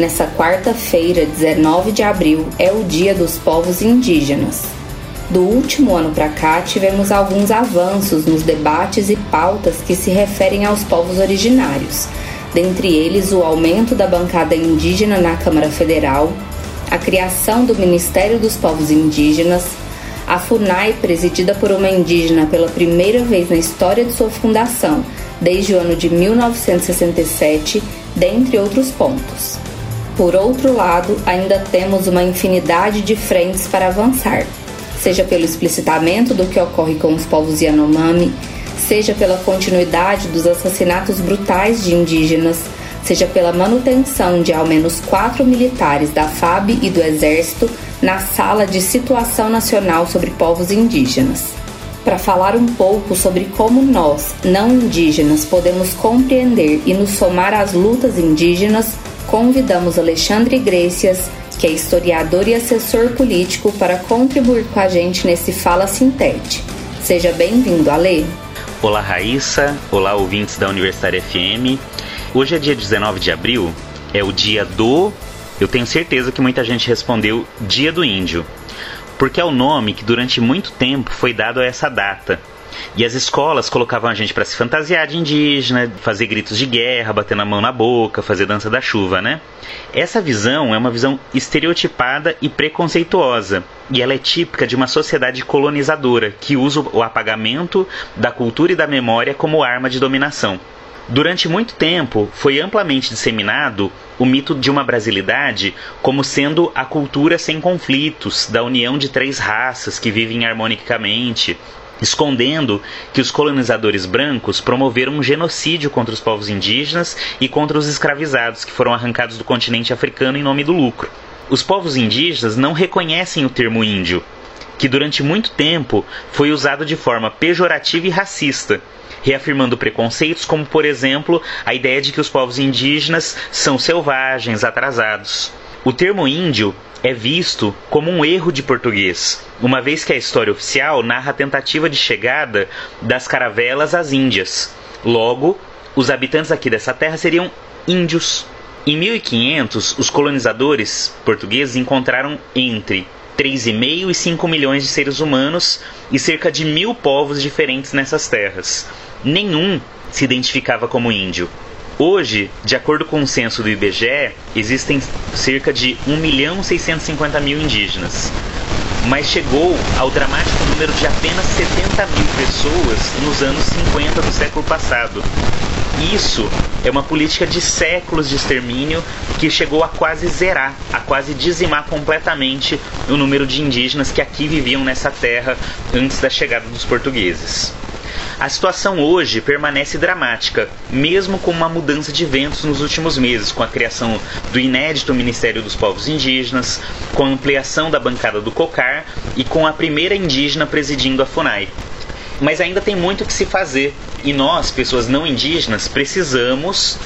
Nessa quarta-feira, 19 de abril, é o Dia dos Povos Indígenas. Do último ano para cá, tivemos alguns avanços nos debates e pautas que se referem aos povos originários, dentre eles o aumento da bancada indígena na Câmara Federal, a criação do Ministério dos Povos Indígenas, a FUNAI, presidida por uma indígena pela primeira vez na história de sua fundação, desde o ano de 1967, dentre outros pontos. Por outro lado, ainda temos uma infinidade de frentes para avançar, seja pelo explicitamento do que ocorre com os povos Yanomami, seja pela continuidade dos assassinatos brutais de indígenas, seja pela manutenção de ao menos quatro militares da FAB e do Exército na Sala de Situação Nacional sobre Povos Indígenas. Para falar um pouco sobre como nós, não indígenas, podemos compreender e nos somar às lutas indígenas, convidamos Alexandre Iglesias, que é historiador e assessor político, para contribuir com a gente nesse Fala Sintete. Seja bem-vindo, Ale. Olá, Raíssa. Olá, ouvintes da Universitária FM. Hoje é dia 19 de abril, é o dia do. Eu tenho certeza que muita gente respondeu Dia do Índio, porque é o nome que durante muito tempo foi dado a essa data e as escolas colocavam a gente para se fantasiar de indígena, fazer gritos de guerra, bater a mão na boca, fazer dança da chuva, né? Essa visão é uma visão estereotipada e preconceituosa, e ela é típica de uma sociedade colonizadora que usa o apagamento da cultura e da memória como arma de dominação. Durante muito tempo, foi amplamente disseminado o mito de uma brasilidade como sendo a cultura sem conflitos, da união de três raças que vivem harmonicamente, escondendo que os colonizadores brancos promoveram um genocídio contra os povos indígenas e contra os escravizados que foram arrancados do continente africano em nome do lucro. Os povos indígenas não reconhecem o termo índio, que durante muito tempo foi usado de forma pejorativa e racista, reafirmando preconceitos como, por exemplo, a ideia de que os povos indígenas são selvagens, atrasados. O termo índio é visto como um erro de português, uma vez que a história oficial narra a tentativa de chegada das caravelas às Índias. Logo, os habitantes aqui dessa terra seriam índios. Em 1500, os colonizadores portugueses encontraram entre 3,5 e 5 milhões de seres humanos e cerca de mil povos diferentes nessas terras. Nenhum se identificava como índio. Hoje, de acordo com o censo do IBGE, existem cerca de 1 milhão 650 mil indígenas. Mas chegou ao dramático número de apenas 70 mil pessoas nos anos 50 do século passado. Isso é uma política de séculos de extermínio que chegou a quase zerar, a quase dizimar completamente o número de indígenas que aqui viviam nessa terra antes da chegada dos portugueses. A situação hoje permanece dramática, mesmo com uma mudança de ventos nos últimos meses, com a criação do inédito Ministério dos Povos Indígenas, com a ampliação da bancada do COCAR e com a primeira indígena presidindo a FUNAI. Mas ainda tem muito que se fazer e nós, pessoas não indígenas, precisamos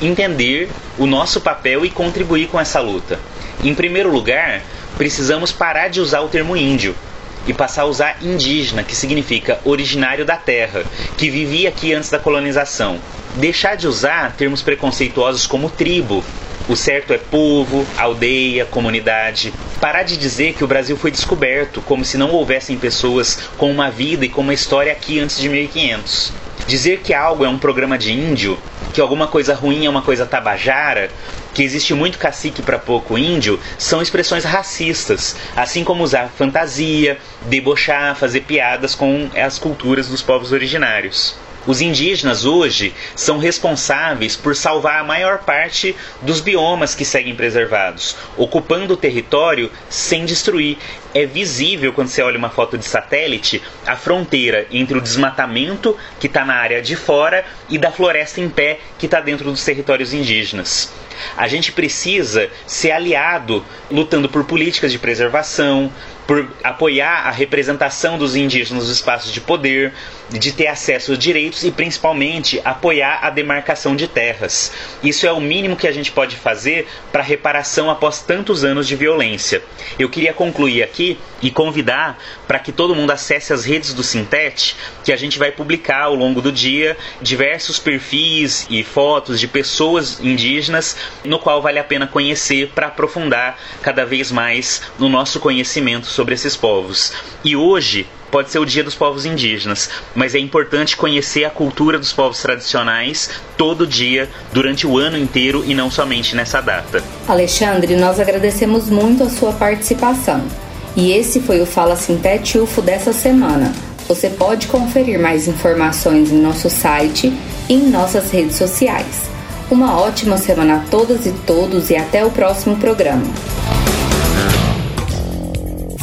entender o nosso papel e contribuir com essa luta. Em primeiro lugar, precisamos parar de usar o termo índio e passar a usar indígena, que significa originário da terra, que vivia aqui antes da colonização. Deixar de usar termos preconceituosos como tribo. O certo é povo, aldeia, comunidade. Parar de dizer que o Brasil foi descoberto, como se não houvessem pessoas com uma vida e com uma história aqui antes de 1500. Dizer que algo é um programa de índio, que alguma coisa ruim é uma coisa tabajara, que existe muito cacique para pouco índio, são expressões racistas, assim como usar fantasia, debochar, fazer piadas com as culturas dos povos originários. Os indígenas hoje são responsáveis por salvar a maior parte dos biomas que seguem preservados, ocupando o território sem destruir. É visível quando você olha uma foto de satélite a fronteira entre o desmatamento que está na área de fora e da floresta em pé que está dentro dos territórios indígenas. A gente precisa ser aliado lutando por políticas de preservação, por apoiar a representação dos indígenas nos espaços de poder, de ter acesso aos direitos e principalmente apoiar a demarcação de terras. Isso é o mínimo que a gente pode fazer para reparação após tantos anos de violência. Eu queria concluir aqui e convidar para que todo mundo acesse as redes do Sintet, que a gente vai publicar ao longo do dia diversos perfis e fotos de pessoas indígenas, no qual vale a pena conhecer para aprofundar cada vez mais no nosso conhecimento sobre esses povos. E hoje pode ser o Dia dos Povos Indígenas, mas é importante conhecer a cultura dos povos tradicionais todo dia, durante o ano inteiro e não somente nessa data. Alexandre, nós agradecemos muito a sua participação. E esse foi o Fala Sintete UFO dessa semana. Você pode conferir mais informações em nosso site e em nossas redes sociais. Uma ótima semana a todas e todos e até o próximo programa.